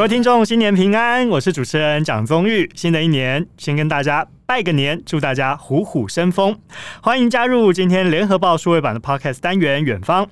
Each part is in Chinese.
各位听众，新年平安！我是主持人蒋宗玉。新的一年，先跟大家拜个年，祝大家虎虎生风。欢迎加入今天联合报数位版的 Podcast 单元《远方》。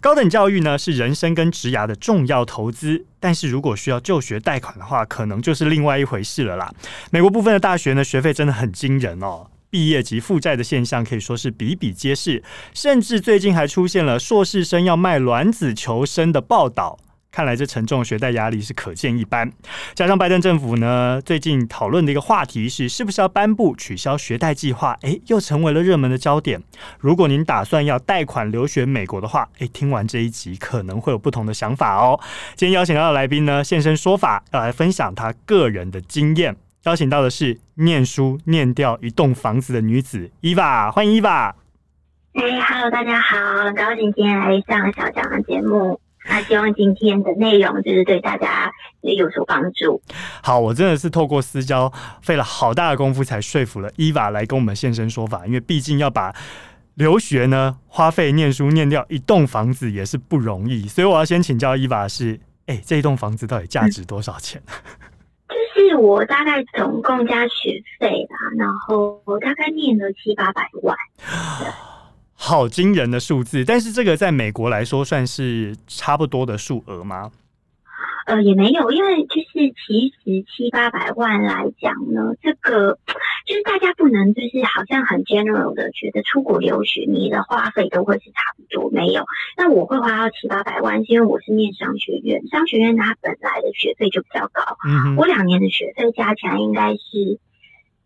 高等教育呢，是人生跟职涯的重要投资，但是如果需要就学贷款的话，可能就是另外一回事了啦。美国部分的大学呢，学费真的很惊人哦，毕业及负债的现象可以说是比比皆是，甚至最近还出现了硕士生要卖卵子求生的报道。看来这沉重的学贷压力是可见一斑，加上拜登政府呢，最近讨论的一个话题是，是不是要颁布取消学贷计划？诶，又成为了热门的焦点。如果您打算要贷款留学美国的话，诶，听完这一集可能会有不同的想法哦。今天邀请到的来宾呢，现身说法，要来分享他个人的经验。邀请到的是念书念掉一栋房子的女子伊娃，欢迎伊娃。哎，Hello，大家好，很高兴今天来上小蒋的节目。那希望今天的内容就是对大家也有所帮助。好，我真的是透过私交费了好大的功夫才说服了伊娃来跟我们现身说法，因为毕竟要把留学呢花费念书念掉一栋房子也是不容易，所以我要先请教伊娃是，哎、欸，这一栋房子到底价值多少钱？就是我大概总共加学费啦，然后我大概念了七八百万。好惊人的数字，但是这个在美国来说算是差不多的数额吗？呃，也没有，因为就是其实七八百万来讲呢，这个就是大家不能就是好像很 general 的觉得出国留学你的花费都会是差不多，没有。那我会花到七八百万，是因为我是念商学院，商学院它本来的学费就比较高，嗯哼，我两年的学费加起来应该是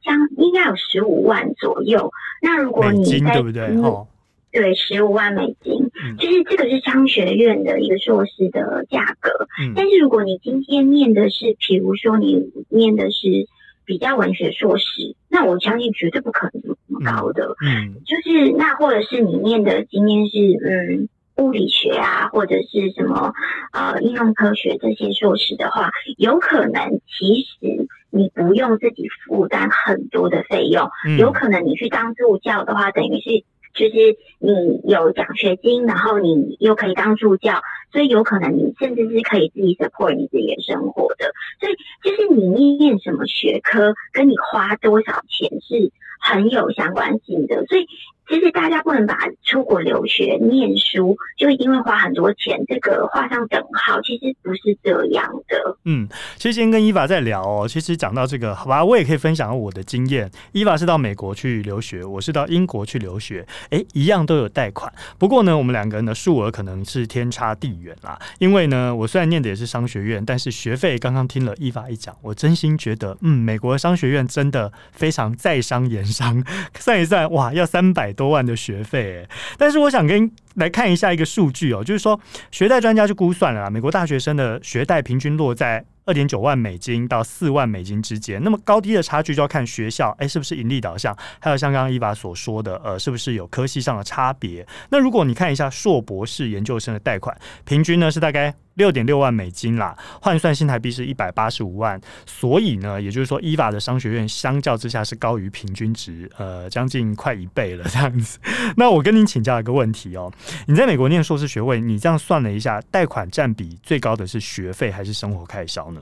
将应该有十五万左右。那如果你在对不对？哦对，十五万美金，就是这个是商学院的一个硕士的价格。嗯，但是如果你今天念的是，比如说你念的是比较文学硕士，那我相信绝对不可能这么高的。嗯，就是那或者是你念的今天是嗯物理学啊，或者是什么呃应用科学这些硕士的话，有可能其实你不用自己负担很多的费用，有可能你去当助教的话，等于是。就是你有奖学金，然后你又可以当助教，所以有可能你甚至是可以自己 support 你自己的生活的。所以就是你念什么学科，跟你花多少钱是很有相关性的。所以。其实大家不能把出国留学念书就一定会花很多钱，这个画上等号，其实不是这样的。嗯，其实今天跟伊娃在聊哦，其实讲到这个，好吧，我也可以分享我的经验。伊娃是到美国去留学，我是到英国去留学，哎，一样都有贷款。不过呢，我们两个人的数额可能是天差地远啦。因为呢，我虽然念的也是商学院，但是学费刚刚听了伊娃一讲，我真心觉得，嗯，美国商学院真的非常在商言商，算一算，哇，要三百多万的学费，但是我想跟来看一下一个数据哦，就是说学贷专家就估算了，美国大学生的学贷平均落在二点九万美金到四万美金之间，那么高低的差距就要看学校，哎，是不是盈利导向，还有像刚刚伊娃所说的，呃，是不是有科系上的差别？那如果你看一下硕博士研究生的贷款，平均呢是大概六点六万美金啦，换算新台币是一百八十五万，所以呢，也就是说伊法的商学院相较之下是高于平均值，呃，将近快一倍了这样子。那我跟您请教一个问题哦，你在美国念硕士学位，你这样算了一下，贷款占比最高的是学费还是生活开销呢？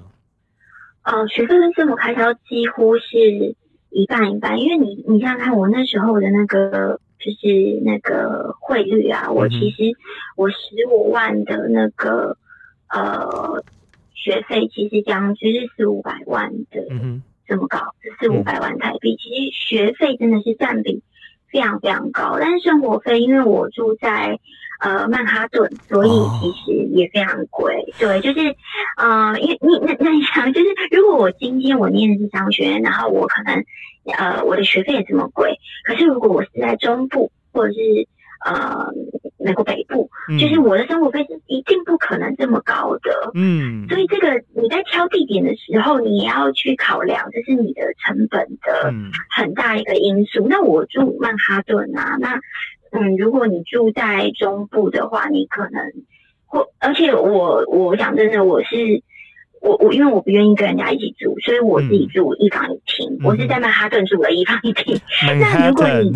呃，学费跟生活开销几乎是一半一半，因为你你想想看，我那时候的那个就是那个汇率啊，我其实我十五万的那个呃学费，其实讲就是四五百万的这么高，四五百万台币，其实学费真的是占比非常非常高，但是生活费，因为我住在。呃，曼哈顿，所以其实也非常贵。Oh. 对，就是，呃，因为你那 那你想，就是如果我今天我念的是商学院，然后我可能，呃，我的学费也这么贵，可是如果我是在中部或者是呃美国北部，嗯、就是我的生活费是一定不可能这么高的。嗯，所以这个你在挑地点的时候，你也要去考量，这是你的成本的很大一个因素。嗯、那我住曼哈顿啊，那。嗯，如果你住在中部的话，你可能或而且我我讲真的，我是我我因为我不愿意跟人家一起住，所以我自己住一房一厅。嗯、我是在曼哈顿住的一房一厅。嗯、那如果你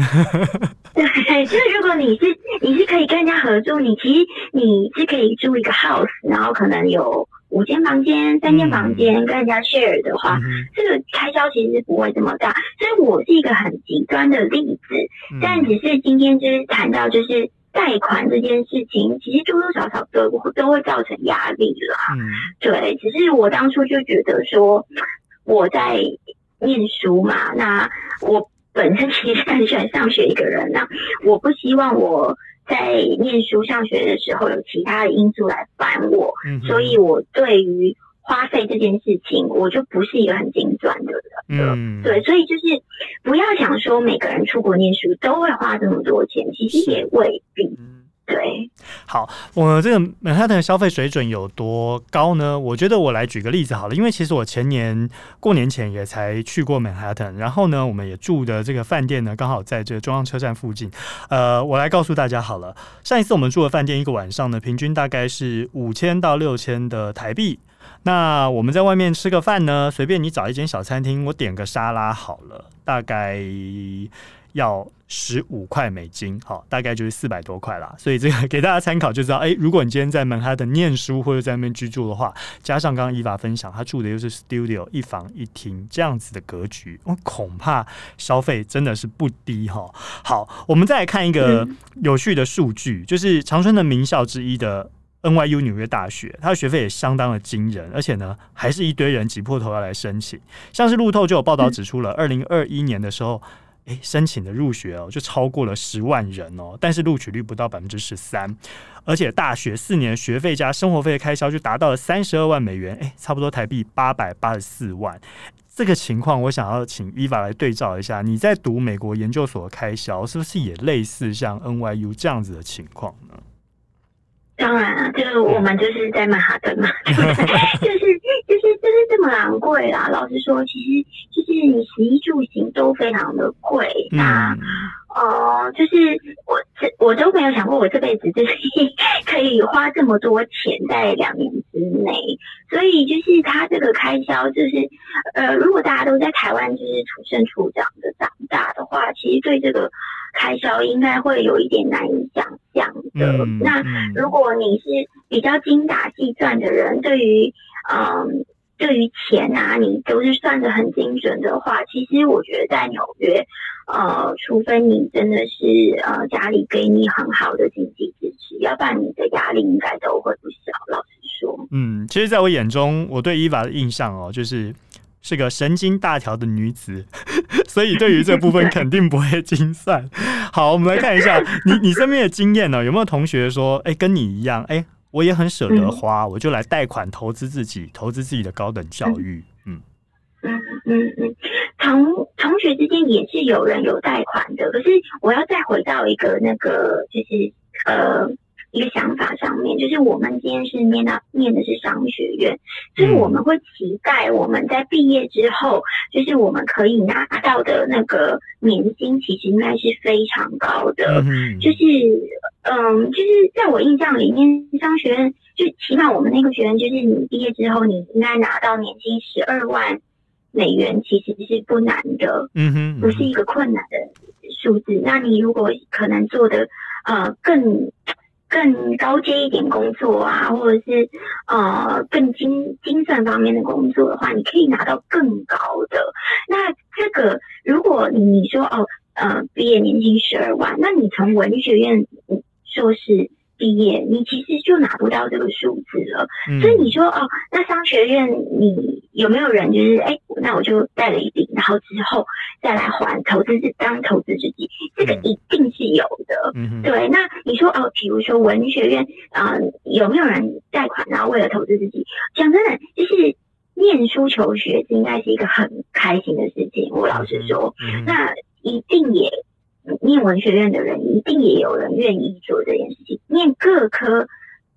对，就是如果你是你是可以跟人家合住，你其实你是可以住一个 house，然后可能有。五五间房间、三间房间跟人家 share 的话，嗯、这个开销其实不会这么大。所以我是一个很极端的例子，嗯、但只是今天就是谈到就是贷款这件事情，其实多多少少都都会造成压力啦。嗯，对，只是我当初就觉得说我在念书嘛，那我本身 其实很喜欢上学一个人，那我不希望我。在念书上学的时候，有其他的因素来烦我，嗯、所以我对于花费这件事情，我就不是一个很精算的人。嗯，对，所以就是不要想说每个人出国念书都会花这么多钱，其实也未必。嗯对，好，我这个曼哈顿的消费水准有多高呢？我觉得我来举个例子好了，因为其实我前年过年前也才去过曼哈顿，然后呢，我们也住的这个饭店呢，刚好在这个中央车站附近。呃，我来告诉大家好了，上一次我们住的饭店一个晚上呢，平均大概是五千到六千的台币。那我们在外面吃个饭呢，随便你找一间小餐厅，我点个沙拉好了，大概。要十五块美金，好，大概就是四百多块啦。所以这个给大家参考，就知道，哎、欸，如果你今天在曼哈顿念书或者在那边居住的话，加上刚刚伊娃分享，他住的又是 studio 一房一厅这样子的格局，我恐怕消费真的是不低哈。好，我们再来看一个有趣的数据，就是长春的名校之一的 NYU 纽约大学，它的学费也相当的惊人，而且呢，还是一堆人挤破头要来申请。像是路透就有报道指出了，二零二一年的时候。诶，申请的入学哦，就超过了十万人哦，但是录取率不到百分之十三，而且大学四年学费加生活费的开销就达到了三十二万美元，诶，差不多台币八百八十四万。这个情况，我想要请伊娃来对照一下，你在读美国研究所的开销，是不是也类似像 NYU 这样子的情况呢？当然啊，就是我们就是在曼哈顿嘛，就是就是就是就是这么昂贵啦。老实说，其实就是你食衣住行都非常的贵。那呃，就是我这我都没有想过，我这辈子就是 可以花这么多钱在两年之内。所以就是他这个开销，就是呃，如果大家都在台湾就是土生土长的长大的话，其实对这个。开销应该会有一点难以想象的。嗯、那如果你是比较精打细算的人，对于嗯，对于钱啊，你都是算的很精准的话，其实我觉得在纽约，呃，除非你真的是呃家里给你很好的经济支持，要不然你的压力应该都会不小。老实说，嗯，其实在我眼中，我对伊娃的印象哦，就是。是个神经大条的女子，所以对于这部分肯定不会精算。好，我们来看一下你你身边的经验呢？有没有同学说，哎、欸，跟你一样，哎、欸，我也很舍得花，嗯、我就来贷款投资自己，投资自己的高等教育。嗯嗯嗯嗯，同同学之间也是有人有贷款的，可是我要再回到一个那个，就是呃。一个想法上面，就是我们今天是念到念的是商学院，所以我们会期待我们在毕业之后，就是我们可以拿到的那个年薪，其实应该是非常高的。就是，嗯，就是在我印象里面，商学院就起码我们那个学院，就是你毕业之后，你应该拿到年薪十二万美元，其实是不难的。嗯哼，不是一个困难的数字。那你如果可能做的呃更。更高阶一点工作啊，或者是呃更精精算方面的工作的话，你可以拿到更高的。那这个，如果你说哦，呃，毕业年薪十二万，那你从文学院硕士。毕业，你其实就拿不到这个数字了。嗯、所以你说哦，那商学院你有没有人就是哎，那我就贷了一笔，然后之后再来还投资自当投资自己，这个一定是有的。嗯、对，那你说哦，比如说文学院啊、呃，有没有人贷款然后为了投资自己？讲真的，就是念书求学应该是一个很开心的事情。我老实说，嗯、那一定也。念文学院的人一定也有人愿意做这件事情。念各科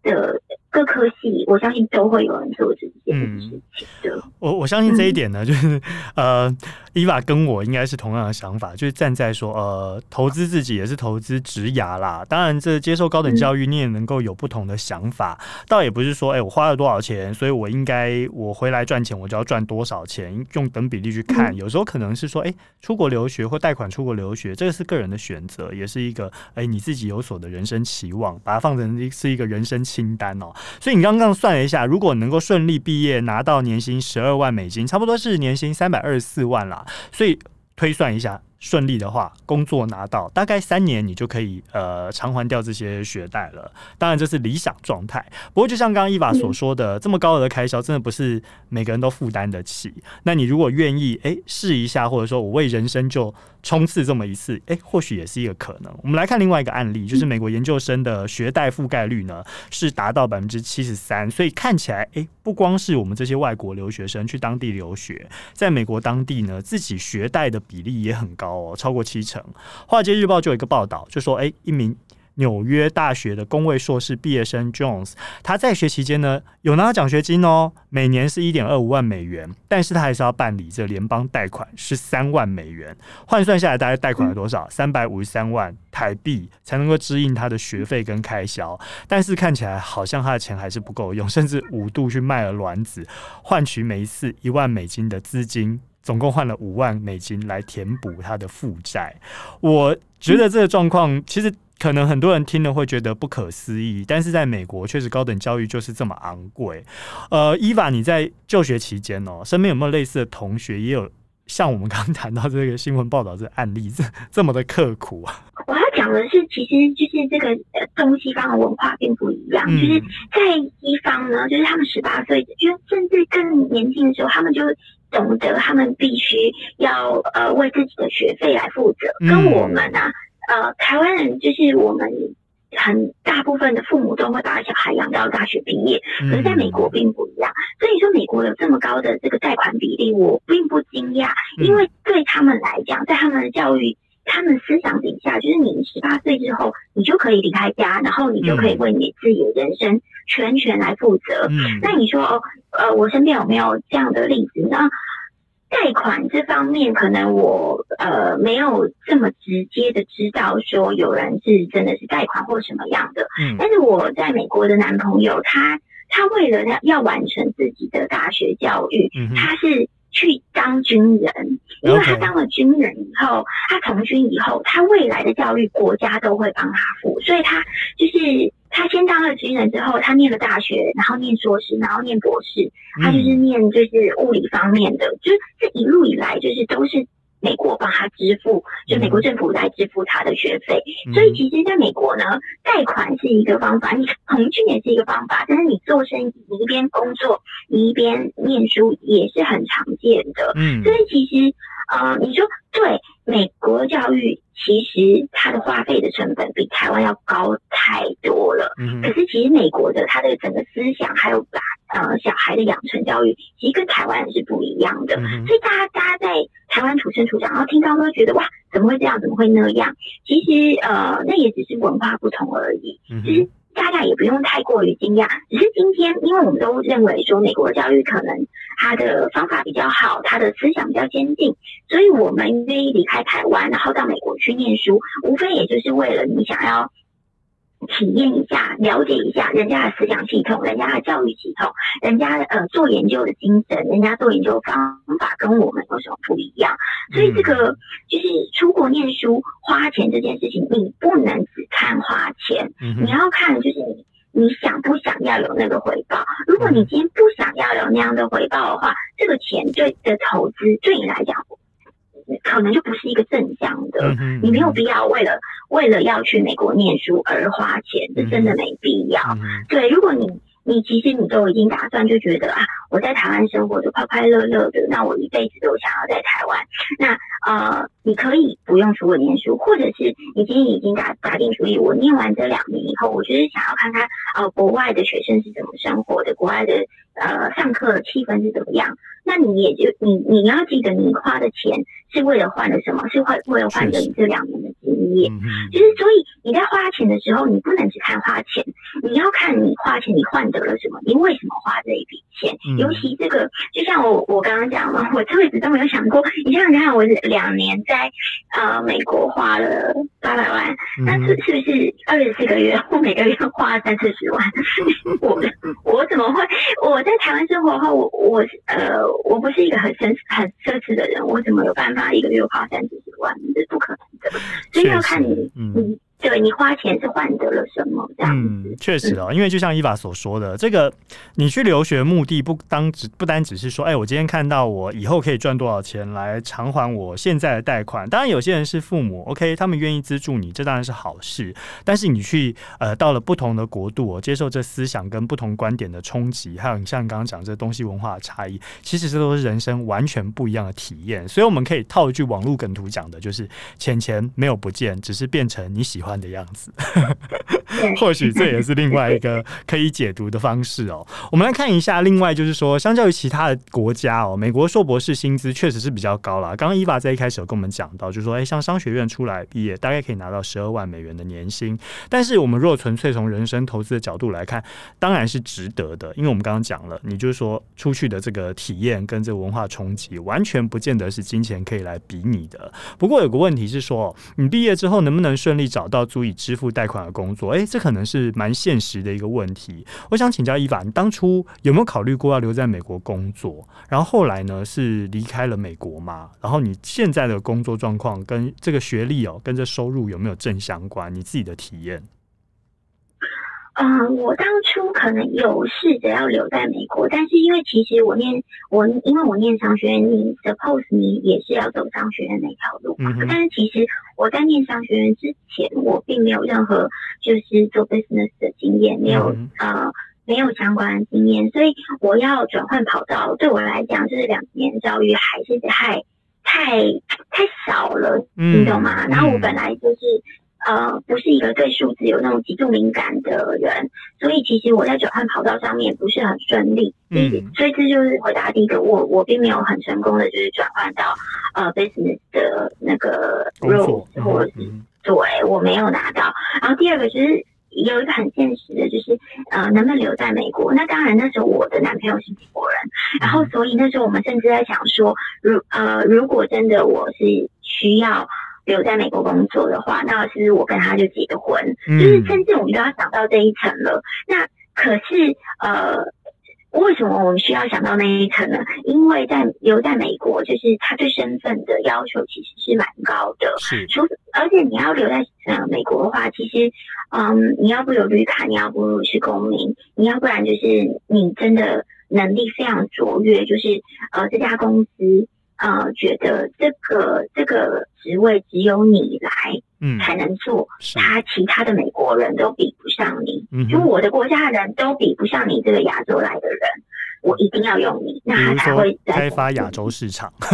的各科系，我相信都会有人做这件事情的。我我相信这一点呢，就是呃，伊娃跟我应该是同样的想法，就是站在说呃，投资自己也是投资职涯啦。当然，这接受高等教育你也能够有不同的想法，倒也不是说哎、欸，我花了多少钱，所以我应该我回来赚钱我就要赚多少钱，用等比例去看。有时候可能是说哎、欸，出国留学或贷款出国留学，这个是个人的选择，也是一个哎、欸、你自己有所的人生期望，把它放成是一个人生清单哦。所以你刚刚算了一下，如果能够顺利毕业，拿到年薪十二。二万美金，差不多是年薪三百二十四万啦，所以推算一下。顺利的话，工作拿到大概三年，你就可以呃偿还掉这些学贷了。当然这是理想状态。不过就像刚刚伊娃所说的，这么高额的开销，真的不是每个人都负担得起。那你如果愿意哎试一下，或者说我为人生就冲刺这么一次，哎，或许也是一个可能。我们来看另外一个案例，就是美国研究生的学贷覆盖率呢是达到百分之七十三，所以看起来哎不光是我们这些外国留学生去当地留学，在美国当地呢自己学贷的比例也很高。哦，超过七成。华尔街日报就有一个报道，就说，哎，一名纽约大学的工位硕士毕业生 Jones，他在学期间呢有拿到奖学金哦，每年是一点二五万美元，但是他还是要办理这联邦贷款是三万美元，换算下来大概贷款了多少？三百五十三万台币才能够支应他的学费跟开销。但是看起来好像他的钱还是不够用，甚至五度去卖了卵子，换取每一次一万美金的资金。总共换了五万美金来填补他的负债，我觉得这个状况其实可能很多人听了会觉得不可思议，但是在美国确实高等教育就是这么昂贵。呃，伊娃，你在就学期间哦，身边有没有类似的同学也有像我们刚刚谈到这个新闻报道这个案例这这么的刻苦啊？我要讲的是，其实就是这个呃东西方的文化并不一样，嗯、就是在西方呢，就是他们十八岁，就甚至更年轻的时候，他们就。懂得他们必须要呃为自己的学费来负责，跟我们啊呃台湾人就是我们很大部分的父母都会把小孩养到大学毕业，可是在美国并不一样。所以说美国有这么高的这个贷款比例，我并不惊讶，因为对他们来讲，在他们的教育、他们思想底下，就是你十八岁之后，你就可以离开家，然后你就可以为你自己的人生全权来负责。那你说哦？呃，我身边有没有这样的例子呢？贷款这方面，可能我呃没有这么直接的知道说有人是真的是贷款或什么样的。嗯，但是我在美国的男朋友，他他为了要要完成自己的大学教育，嗯、他是去当军人，因为他当了军人以后，他从军以后，他未来的教育国家都会帮他付，所以他就是。他先当了军人之后，他念了大学，然后念硕士，然后念博士。他就是念就是物理方面的，就是这一路以来就是都是美国帮他支付，就美国政府来支付他的学费。所以其实在美国呢，贷款是一个方法，你从军也是一个方法，但是你做生意，你一边工作，你一边念书也是很常见的。嗯，所以其实。呃，你说对，美国教育其实它的花费的成本比台湾要高太多了。嗯，可是其实美国的它的整个思想还有把呃小孩的养成教育，其实跟台湾是不一样的。嗯，所以大家大家在台湾土生土长，然后听到都会觉得哇，怎么会这样？怎么会那样？其实呃，那也只是文化不同而已。嗯，其实。大家也不用太过于惊讶，只是今天，因为我们都认为说美国教育可能他的方法比较好，他的思想比较先进，所以我们愿意离开台湾，然后到美国去念书，无非也就是为了你想要。体验一下，了解一下人家的思想系统，人家的教育系统，人家呃做研究的精神，人家做研究方法跟我们有什么不一样？所以这个就是出国念书花钱这件事情，你不能只看花钱，你要看就是你你想不想要有那个回报。如果你今天不想要有那样的回报的话，这个钱对的投资对你来讲。可能就不是一个正向的，你没有必要为了为了要去美国念书而花钱，这真的没必要。对，如果你你其实你都已经打算就觉得啊，我在台湾生活的快快乐乐的，那我一辈子都想要在台湾，那呃，你可以不用出国念书，或者是你今天已经打打定主意，我念完这两年以后，我就是想要看看呃国外的学生是怎么生活的，国外的呃上课的气氛是怎么样。那你也就你你要记得，你花的钱是为了换了什么？是为为了换得你这两年的经验。就是所以你在花钱的时候，你不能只看花钱，你要看你花钱你换得了什么？你为什么花这一笔钱？尤其这个，就像我我刚刚讲了，我这辈子都没有想过。你想想看，我两年在呃美国花了八百万，那是是不是二十四个月，我每个月花了三四十万？我我怎么会？我我在台湾生活后，我我呃我不是一个很奢很奢侈的人，我怎么有办法一个月花三四十万？这不可能的。所以要看你你。对，你花钱是换得了什么？这样嗯，确实哦，因为就像伊娃所说的，这个你去留学目的不当只不单只是说，哎，我今天看到我以后可以赚多少钱来偿还我现在的贷款。当然，有些人是父母，OK，他们愿意资助你，这当然是好事。但是你去呃到了不同的国度，哦，接受这思想跟不同观点的冲击，还有你像刚刚讲这东西文化的差异，其实这都是人生完全不一样的体验。所以我们可以套一句网络梗图讲的，就是钱钱没有不见，只是变成你喜欢的样子，或许这也是另外一个可以解读的方式哦。我们来看一下，另外就是说，相较于其他的国家哦，美国硕博士薪资确实是比较高啦。刚刚伊娃在一开始有跟我们讲到，就是说，哎，像商学院出来毕业，大概可以拿到十二万美元的年薪。但是我们若纯粹从人生投资的角度来看，当然是值得的，因为我们刚刚讲了，你就是说出去的这个体验跟这个文化冲击，完全不见得是金钱可以来比拟的。不过有个问题是说，你毕业之后能不能顺利找到足以支付贷款的工作，这可能是蛮现实的一个问题。我想请教伊凡，你当初有没有考虑过要留在美国工作？然后后来呢，是离开了美国吗？然后你现在的工作状况跟这个学历哦，跟这收入有没有正相关？你自己的体验？嗯，我当初可能有试着要留在美国，但是因为其实我念我因为我念商学院，你 suppose 你也是要走商学院那条路嘛。嗯、但是其实我在念商学院之前，我并没有任何就是做 business 的经验，没有、嗯、呃没有相关的经验，所以我要转换跑道，对我来讲就是两年教育还是太太太少了，嗯、你懂吗？然后我本来就是。呃，不是一个对数字有那种极度敏感的人，所以其实我在转换跑道上面不是很顺利。嗯，所以这就是回答第一个，我我并没有很成功的，就是转换到呃 business 的那个 role，或者对我没有拿到。然后第二个就是有一个很现实的，就是呃能不能留在美国？那当然那时候我的男朋友是美国人，然后所以那时候我们甚至在想说，如呃如果真的我是需要。留在美国工作的话，那其实我跟他就结婚，嗯、就是甚至我们都要想到这一层了。那可是呃，为什么我们需要想到那一层呢？因为在留在美国，就是他对身份的要求其实是蛮高的。是，而且你要留在呃美国的话，其实嗯，你要不有绿卡，你要不是公民，你要不然就是你真的能力非常卓越，就是呃这家公司。呃，觉得这个这个职位只有你来，嗯，才能做，他其他的美国人都比不上你，嗯，就我的国家的人都比不上你这个亚洲来的人，我一定要用你，那他才会开发亚洲市场。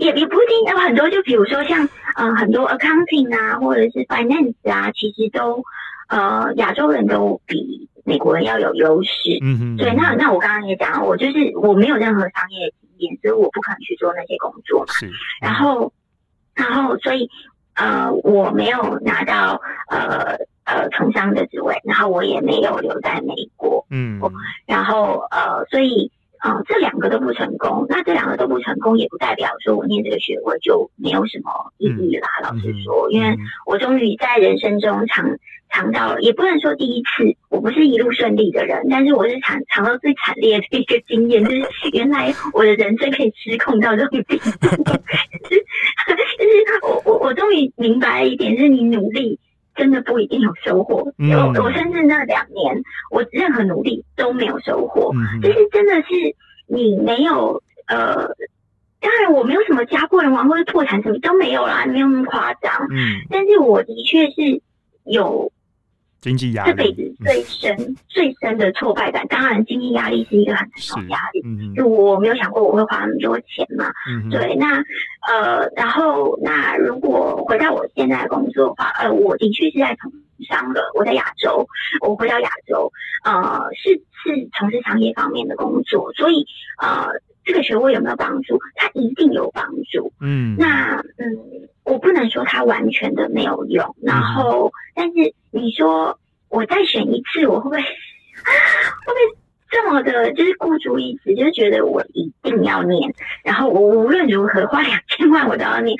也也不一定，有很多，就比如说像呃很多 accounting 啊，或者是 finance 啊，其实都呃亚洲人都比美国人要有优势。嗯哼，对，那那我刚刚也讲了，我就是我没有任何商业。所以我不可能去做那些工作嘛。是。然后，然后，所以，呃，我没有拿到呃呃从商的职位，然后我也没有留在美国。嗯。然后，呃，所以，呃，这两个都不成功。那这两个都不成功，也不代表说我念这个学位就没有什么意义啦。嗯、老实说，因为我终于在人生中尝。尝到了也不能说第一次，我不是一路顺利的人，但是我是尝尝到最惨烈的一个经验，就是 原来我的人生可以失控到这种地步。就是我我我终于明白一点，是你努力真的不一定有收获。嗯、我我甚至那两年，我任何努力都没有收获，嗯、就是真的是你没有呃，当然我没有什么家破人亡或者破产什么都没有啦，没有那么夸张。嗯，但是我的确是有。经济压力，这辈子最深、嗯、最深的挫败感，当然经济压力是一个很重的压力。嗯、就我没有想过我会花那么多钱嘛。嗯、对，那呃，然后那如果回到我现在的工作的话，呃，我的确是在从商了。我在亚洲，我回到亚洲，呃，是是从事商业方面的工作，所以呃，这个学位有没有帮助？它一定有帮助。嗯，那嗯。我不能说它完全的没有用，然后，但是你说我再选一次，我会不会会不会这么的，就是孤注一掷，就是觉得我一定要念，然后我无论如何花两千万我都要念，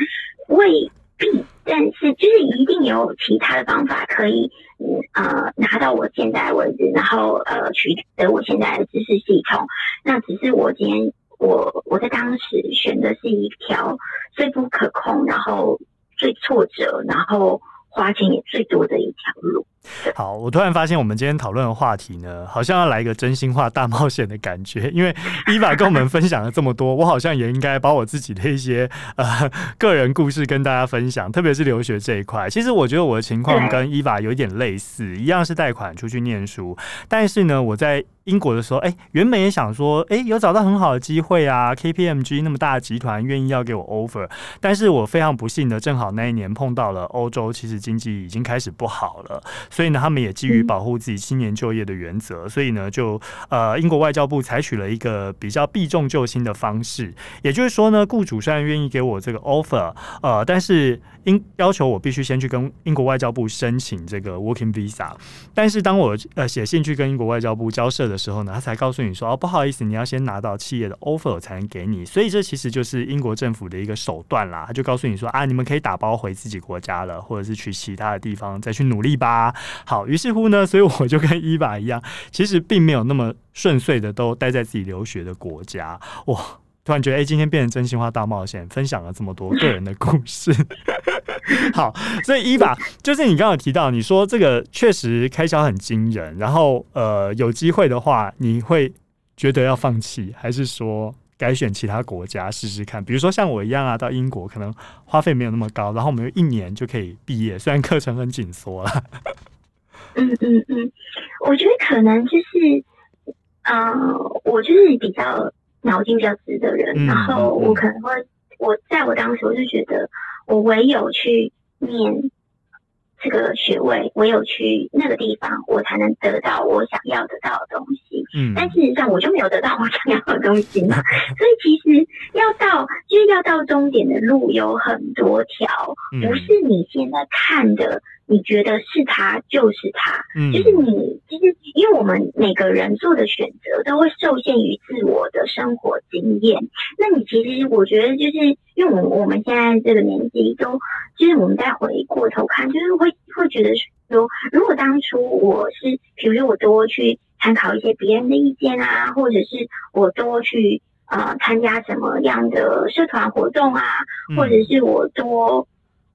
未必，但是就是一定有其他的方法可以，嗯呃拿到我现在为止，然后呃取得我现在的知识系统。那只是我今天我我在当时选的是一条最不可控，然后最挫折，然后花钱也最多的一条路。好，我突然发现我们今天讨论的话题呢，好像要来一个真心话大冒险的感觉。因为 伊娃跟我们分享了这么多，我好像也应该把我自己的一些呃个人故事跟大家分享，特别是留学这一块。其实我觉得我的情况跟伊娃有一点类似，一样是贷款出去念书，但是呢，我在英国的时候，哎、欸，原本也想说，哎、欸，有找到很好的机会啊，KPMG 那么大的集团愿意要给我 offer，但是我非常不幸的，正好那一年碰到了欧洲，其实经济已经开始不好了。所以呢，他们也基于保护自己青年就业的原则，嗯、所以呢，就呃，英国外交部采取了一个比较避重就轻的方式。也就是说呢，雇主虽然愿意给我这个 offer，呃，但是英要求我必须先去跟英国外交部申请这个 working visa。但是当我呃写信去跟英国外交部交涉的时候呢，他才告诉你说，哦，不好意思，你要先拿到企业的 offer 才能给你。所以这其实就是英国政府的一个手段啦。他就告诉你说，啊，你们可以打包回自己国家了，或者是去其他的地方再去努力吧。好，于是乎呢，所以我就跟伊娃一样，其实并没有那么顺遂的都待在自己留学的国家。哇，突然觉得，哎、今天变成真心话大冒险，分享了这么多 个人的故事。好，所以伊娃就是你刚刚提到，你说这个确实开销很惊人，然后呃，有机会的话，你会觉得要放弃，还是说？改选其他国家试试看，比如说像我一样啊，到英国可能花费没有那么高，然后我们一年就可以毕业，虽然课程很紧缩了。嗯嗯嗯，我觉得可能就是，呃，我就是比较脑筋比较直的人，嗯、然后我可能会，我在我当时我就觉得，我唯有去念。这个学位，唯有去那个地方，我才能得到我想要得到的东西。嗯，但事实上我就没有得到我想要的东西嘛。所以其实要到，就是要到终点的路有很多条，不是你现在看的。你觉得是他就是他，嗯，就是你，其实因为我们每个人做的选择都会受限于自我的生活经验。那你其实我觉得，就是因为我我们现在这个年纪，都就是我们再回过头看，就是会会觉得说，如果当初我是，比如说我多去参考一些别人的意见啊，或者是我多去呃参加什么样的社团活动啊，或者是我多。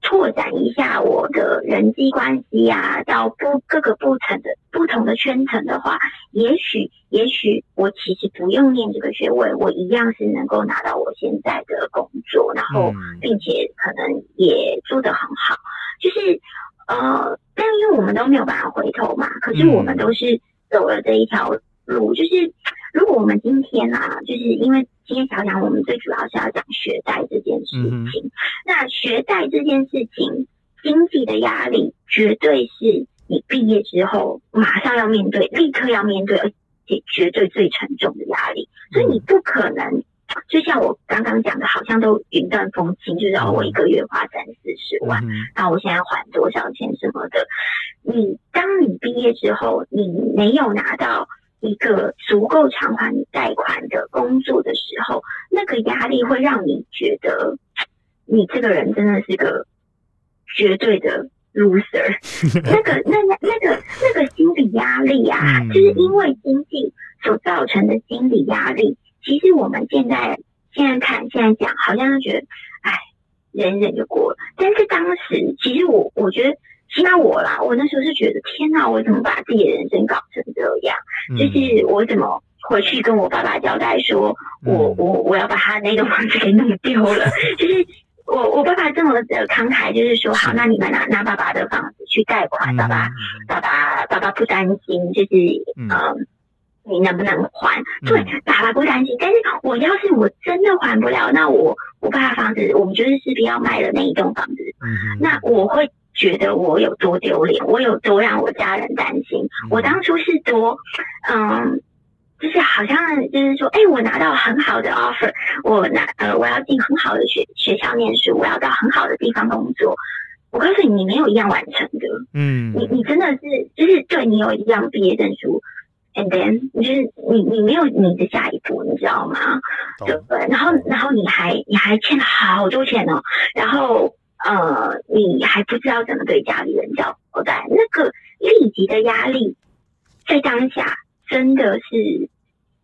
拓展一下我的人际关系啊，到不各个不同的不同的圈层的话，也许也许我其实不用念这个学位，我一样是能够拿到我现在的工作，然后并且可能也做得很好。就是呃，但因为我们都没有办法回头嘛，可是我们都是走了这一条路，就是。如果我们今天啊，就是因为今天想讲，我们最主要是要讲学贷这件事情。嗯、那学贷这件事情，经济的压力绝对是你毕业之后马上要面对、立刻要面对，而且绝对最沉重的压力。所以你不可能，就像我刚刚讲的，好像都云淡风轻，就是哦，我一个月花三四十万，那、嗯、哼我现在还多少钱什么的。你当你毕业之后，你没有拿到。一个足够偿还你贷款的工作的时候，那个压力会让你觉得你这个人真的是个绝对的 loser。那个、那、那、那个、那个心理压力啊，就是因为经济所造成的心理压力。其实我们现在现在看、现在讲，好像就觉得，哎，忍忍就过了。但是当时，其实我我觉得。起码我啦，我那时候是觉得天哪，我怎么把自己的人生搞成这样？嗯、就是我怎么回去跟我爸爸交代说，嗯、我我我要把他那个房子给弄丢了。就是我我爸爸这么的慷慨，就是说好，那你们拿拿爸爸的房子去贷款，爸爸、嗯、爸爸爸爸不担心，就是嗯、呃，你能不能还？嗯、对，爸爸不担心。但是我要是我真的还不了，那我我爸爸房子，我们就是势必要卖了那一栋房子。嗯、那我会。觉得我有多丢脸，我有多让我家人担心。我当初是多，嗯，就是好像就是说，哎、欸，我拿到很好的 offer，我拿呃，我要进很好的学学校念书，我要到很好的地方工作。我告诉你，你没有一样完成的，嗯，你你真的是就是对你有一样毕业证书，And then 就是你你没有你的下一步，你知道吗？对不对？然后然后你还你还欠了好多钱哦，然后呃你还不知道怎么对家里人交代，那个立即的压力在当下真的是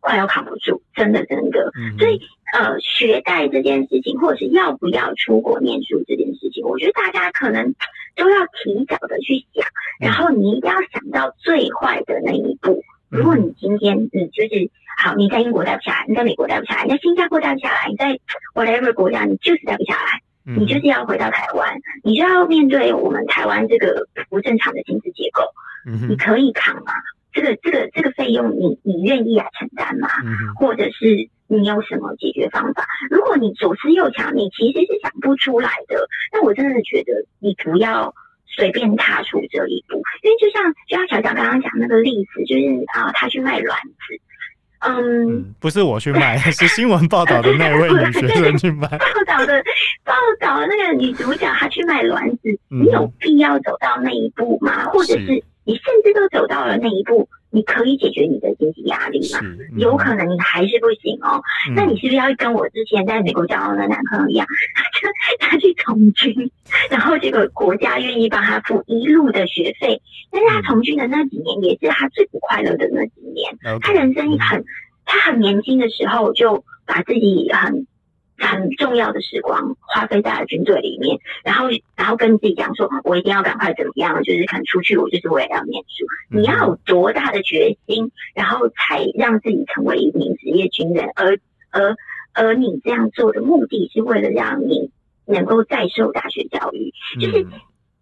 快要扛不住，真的真的。嗯、所以呃学贷这件事情，或者是要不要出国念书这件事情，我觉得大家可能都要提早的去想，然后你一定要想到最坏的那一步。如果你今天你就是好，你在英国待不下来，你在美国待不下来，你在新加坡待不下来，你在 whatever 国家，你就是待不下来，你就是要回到台湾，你就要面对我们台湾这个不正常的薪资结构，你可以扛吗？这个这个这个费用你，你你愿意来承担吗？或者是你有什么解决方法？如果你左思右想，你其实是想不出来的，那我真的觉得你不要。随便踏出这一步，因为就像就像小蒋刚刚讲那个例子，就是啊，他去卖卵子，嗯，嗯，不是我去卖，是新闻报道的那位女学生去卖。报道的报道的那个女主角她去卖卵子，嗯，你有必要走到那一步吗？或者是你甚至都走到了那一步？你可以解决你的经济压力吗？嗯、有可能你还是不行哦。嗯、那你是不是要跟我之前在美国交往的男朋友一样，他去从军，然后这个国家愿意帮他付一路的学费，但是他从军的那几年也是他最不快乐的那几年。嗯、他人生很，他很年轻的时候就把自己很。很重要的时光花费在了军队里面，然后然后跟自己讲说，我一定要赶快怎么样，就是可能出去，我就是为了要念书。你要有多大的决心，然后才让自己成为一名职业军人？而而而你这样做的目的是为了让你能够再受大学教育。就是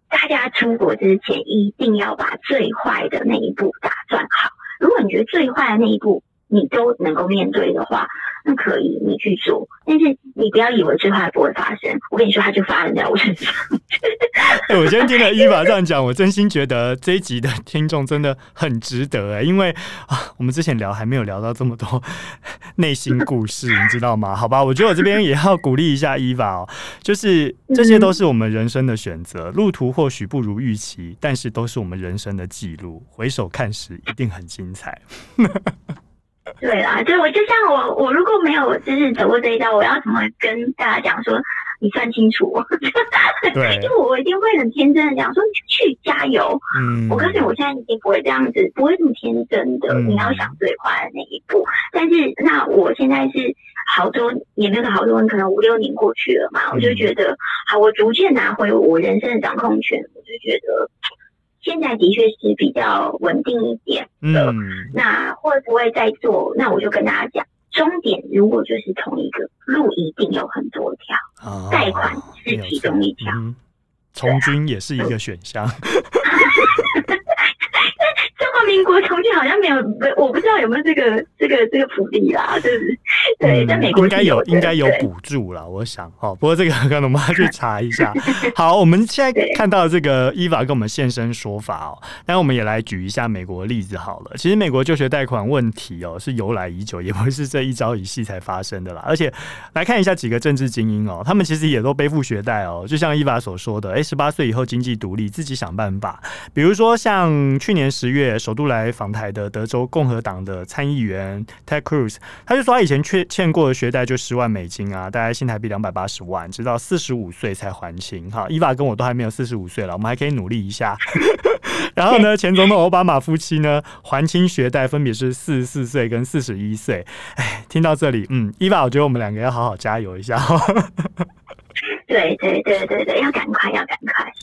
大家出国之前一定要把最坏的那一步打算好。如果你觉得最坏的那一步你都能够面对的话，不可以，你去做，但是你不要以为最坏不会发生。我跟你说，它就发生在我身上。哎、欸，我今天听了伊娃这样讲，我真心觉得这一集的听众真的很值得哎，因为啊，我们之前聊还没有聊到这么多内心故事，你知道吗？好吧，我觉得我这边也要鼓励一下伊娃哦，就是这些都是我们人生的选择，路途或许不如预期，但是都是我们人生的记录，回首看时一定很精彩。对啦，就我就像我，我如果没有就是走过这一道，我要怎么跟大家讲说你算清楚？对，因为我一定会很天真的讲说去加油。嗯，我告诉你，我现在已经不会这样子，不会这么天真的。嗯、你要想最坏的那一步，但是那我现在是好多也没有好多人，可能五六年过去了嘛，我就觉得好，我逐渐拿回我人生的掌控权，我就觉得。现在的确是比较稳定一点的，嗯、那会不会再做？那我就跟大家讲，终点如果就是同一个路，一定有很多条，贷、哦、款是其中一条，从、嗯、军也是一个选项。民国重庆好像没有，我不知道有没有这个这个这个福利啦，就是对，在美国应该有，应该有补助啦。我想哦，不过这个 可能我们要去查一下。好，我们现在看到这个伊娃跟我们现身说法哦，那我们也来举一下美国的例子好了。其实美国就学贷款问题哦是由来已久，也不是这一朝一夕才发生的啦。而且来看一下几个政治精英哦，他们其实也都背负学贷哦，就像伊娃所说的，哎，十八岁以后经济独立，自己想办法。比如说像去年十月首。都来访台的德州共和党的参议员 Ted Cruz，他就说他以前欠欠过的学贷就十万美金啊，大概新台币两百八十万，直到四十五岁才还清。哈，伊娃跟我都还没有四十五岁了，我们还可以努力一下。然后呢，前总统奥巴马夫妻呢还清学贷分别是四十四岁跟四十一岁。哎，听到这里，嗯，伊娃，我觉得我们两个要好好加油一下。对对对对对，要赶快，要赶快，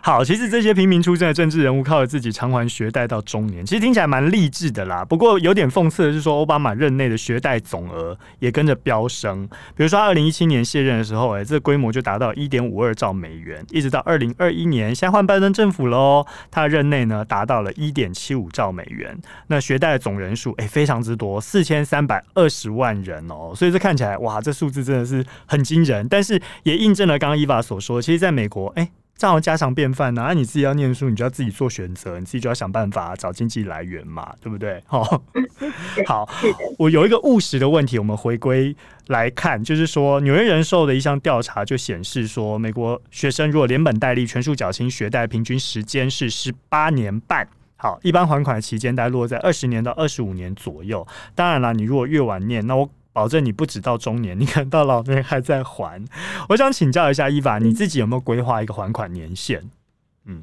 好，其实这些平民出身的政治人物，靠着自己偿还学贷到中年，其实听起来蛮励志的啦。不过有点讽刺的是，说奥巴马任内的学贷总额也跟着飙升。比如说，二零一七年卸任的时候，哎，这规模就达到一点五二兆美元，一直到二零二一年，现在换拜登政府喽，他的任内呢达到了一点七五兆美元。那学贷的总人数，哎，非常之多，四千三百二十万人哦。所以这看起来，哇，这数字真的是很惊人。但是也印证了。刚刚伊娃所说，其实在美国，哎，这样家常便饭呐、啊。那你自己要念书，你就要自己做选择，你自己就要想办法找经济来源嘛，对不对？好，好，我有一个务实的问题，我们回归来看，就是说，纽约人寿的一项调查就显示说，美国学生如果连本带利全数缴清学贷，平均时间是十八年半。好，一般还款的期间大概落在二十年到二十五年左右。当然了，你如果越晚念，那我保证你不止到中年，你可能到老年还在还。我想请教一下伊娃，你自己有没有规划一个还款年限？嗯，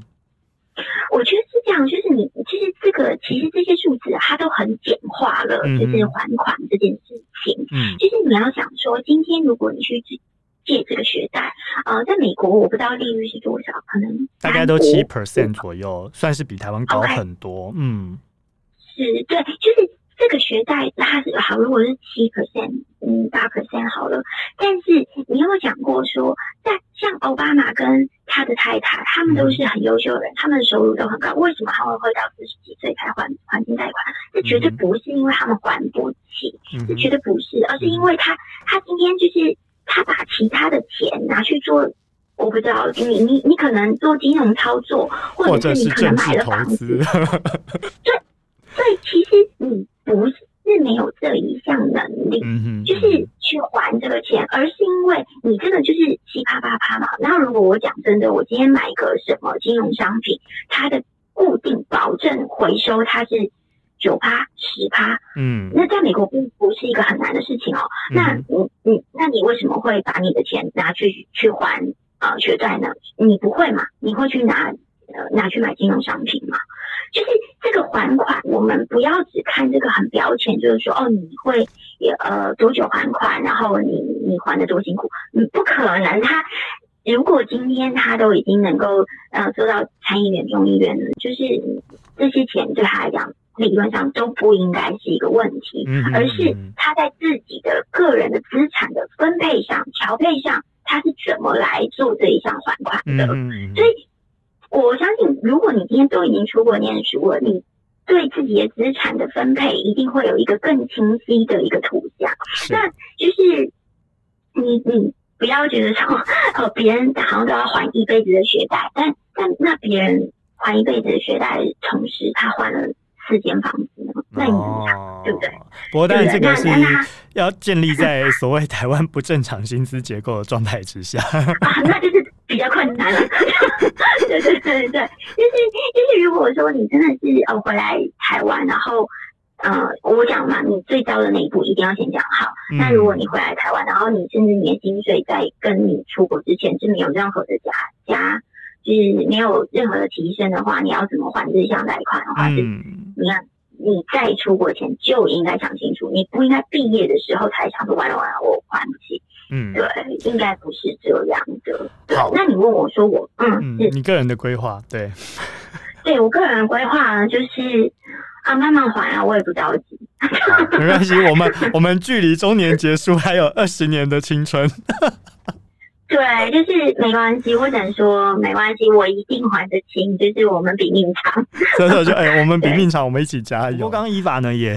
我觉得是这样，就是你其实这个其实这些数字它都很简化了，嗯、就是还款这件事情。嗯，就是你要想说，今天如果你去借这个学贷，呃，在美国我不知道利率是多少，可能大概都七 percent 左右，算是比台湾高很多。Okay. 嗯，是对，就是这个学贷它是好，如果是七 percent，嗯，八 percent 好了。但是你有没有讲过说，在像奥巴马跟他的太太，他们都是很优秀的人，嗯、他们的收入都很高，为什么他们会到四十几岁才还还清贷款？这绝对不是因为他们还不起，嗯、这绝对不是，而是因为他他今天就是。他把其他的钱拿去做，我不知道你你你可能做金融操作，或者是你可能买了房子。对，所以其实你不是没有这一项能力，就是去还这个钱，而是因为你真的就是七趴八趴嘛。那如果我讲真的，我今天买个什么金融商品，它的固定保证回收它是。九趴十趴，嗯，那在美国并不是一个很难的事情哦。嗯、那你你那你为什么会把你的钱拿去去还呃学贷呢？你不会嘛？你会去拿呃拿去买金融商品嘛？就是这个还款，我们不要只看这个很标签，就是说哦你会呃多久还款，然后你你还得多辛苦，你不可能。他如果今天他都已经能够呃做到参议员众议员了，就是这些钱对他来讲。理论上都不应该是一个问题，而是他在自己的个人的资产的分配上、调配上，他是怎么来做这一项还款的。所以，我相信，如果你今天都已经出国念书了，你对自己的资产的分配一定会有一个更清晰的一个图像。那就是你，你不要觉得说，呃，别人好像都要还一辈子的学贷，但但那别人还一辈子的学贷的同时，他还了。四间房子呢？那你怎么样？哦、对不对？不过，但是这个是要建立在所谓台湾不正常薪资结构的状态之下啊，那就是比较困难了。对对对对对，就是就是，如果说你真的是呃回来台湾，然后呃，我讲嘛，你最糟的那一步一定要先讲好。嗯、那如果你回来台湾，然后你甚至你的薪水在跟你出国之前是没有任何的加加。就是没有任何的提升的话，你要怎么还这项贷款的话，是你看你在出国前就应该想清楚，你不应该毕业的时候才想说完了完了我还不起。嗯，对，应该不是这样的。对，好那你问我说我嗯，是你个人的规划，对，对我个人的规划呢就是啊慢慢还啊，我也不着急，没关系，我们我们距离中年结束还有二十年的青春。对，就是没关系，我只能说没关系，我一定还得清，就是我们比命长。真的就哎、欸，我们比命长，我们一起加油。不过刚刚伊法呢也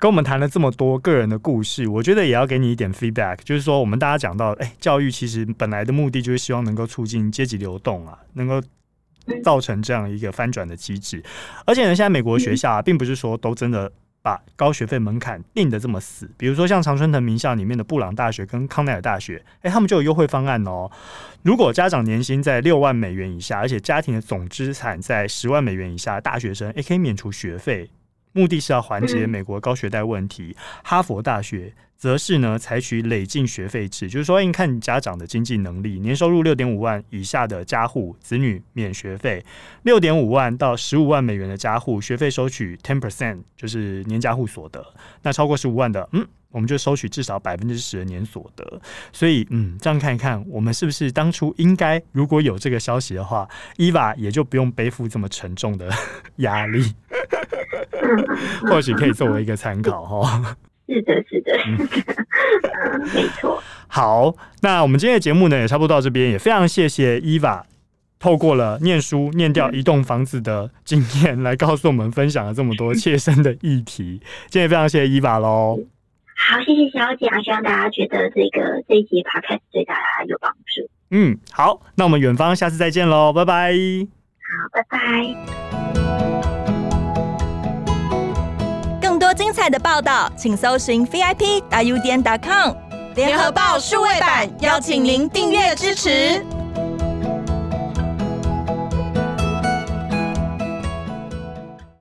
跟我们谈了这么多个人的故事，我觉得也要给你一点 feedback，就是说我们大家讲到，哎、欸，教育其实本来的目的就是希望能够促进阶级流动啊，能够造成这样一个翻转的机制。而且呢，现在美国学校啊，并不是说都真的。把高学费门槛定的这么死，比如说像常春藤名校里面的布朗大学跟康奈尔大学，诶，他们就有优惠方案哦。如果家长年薪在六万美元以下，而且家庭的总资产在十万美元以下，大学生也可以免除学费，目的是要缓解美国高学贷问题。哈佛大学。则是呢，采取累进学费制，就是说，你看你家长的经济能力，年收入六点五万以下的家户，子女免学费；六点五万到十五万美元的家户，学费收取 ten percent，就是年家户所得。那超过十五万的，嗯，我们就收取至少百分之十的年所得。所以，嗯，这样看一看，我们是不是当初应该如果有这个消息的话，伊娃也就不用背负这么沉重的 压力，或许可以作为一个参考哈。是的，是的，嗯，没错。好，那我们今天的节目呢，也差不多到这边，也非常谢谢伊娃透过了念书念掉一栋房子的经验，嗯、来告诉我们分享了这么多切身的议题。今天也非常谢谢伊娃喽。好，谢谢小蒋，希望大家觉得这个这一集 podcast 对大家有帮助。嗯，好，那我们远方下次再见喽，拜拜。好，拜拜。更多精彩的报道，请搜寻 VIP 大 U 点 com 联合报数位版，邀请您订阅支持。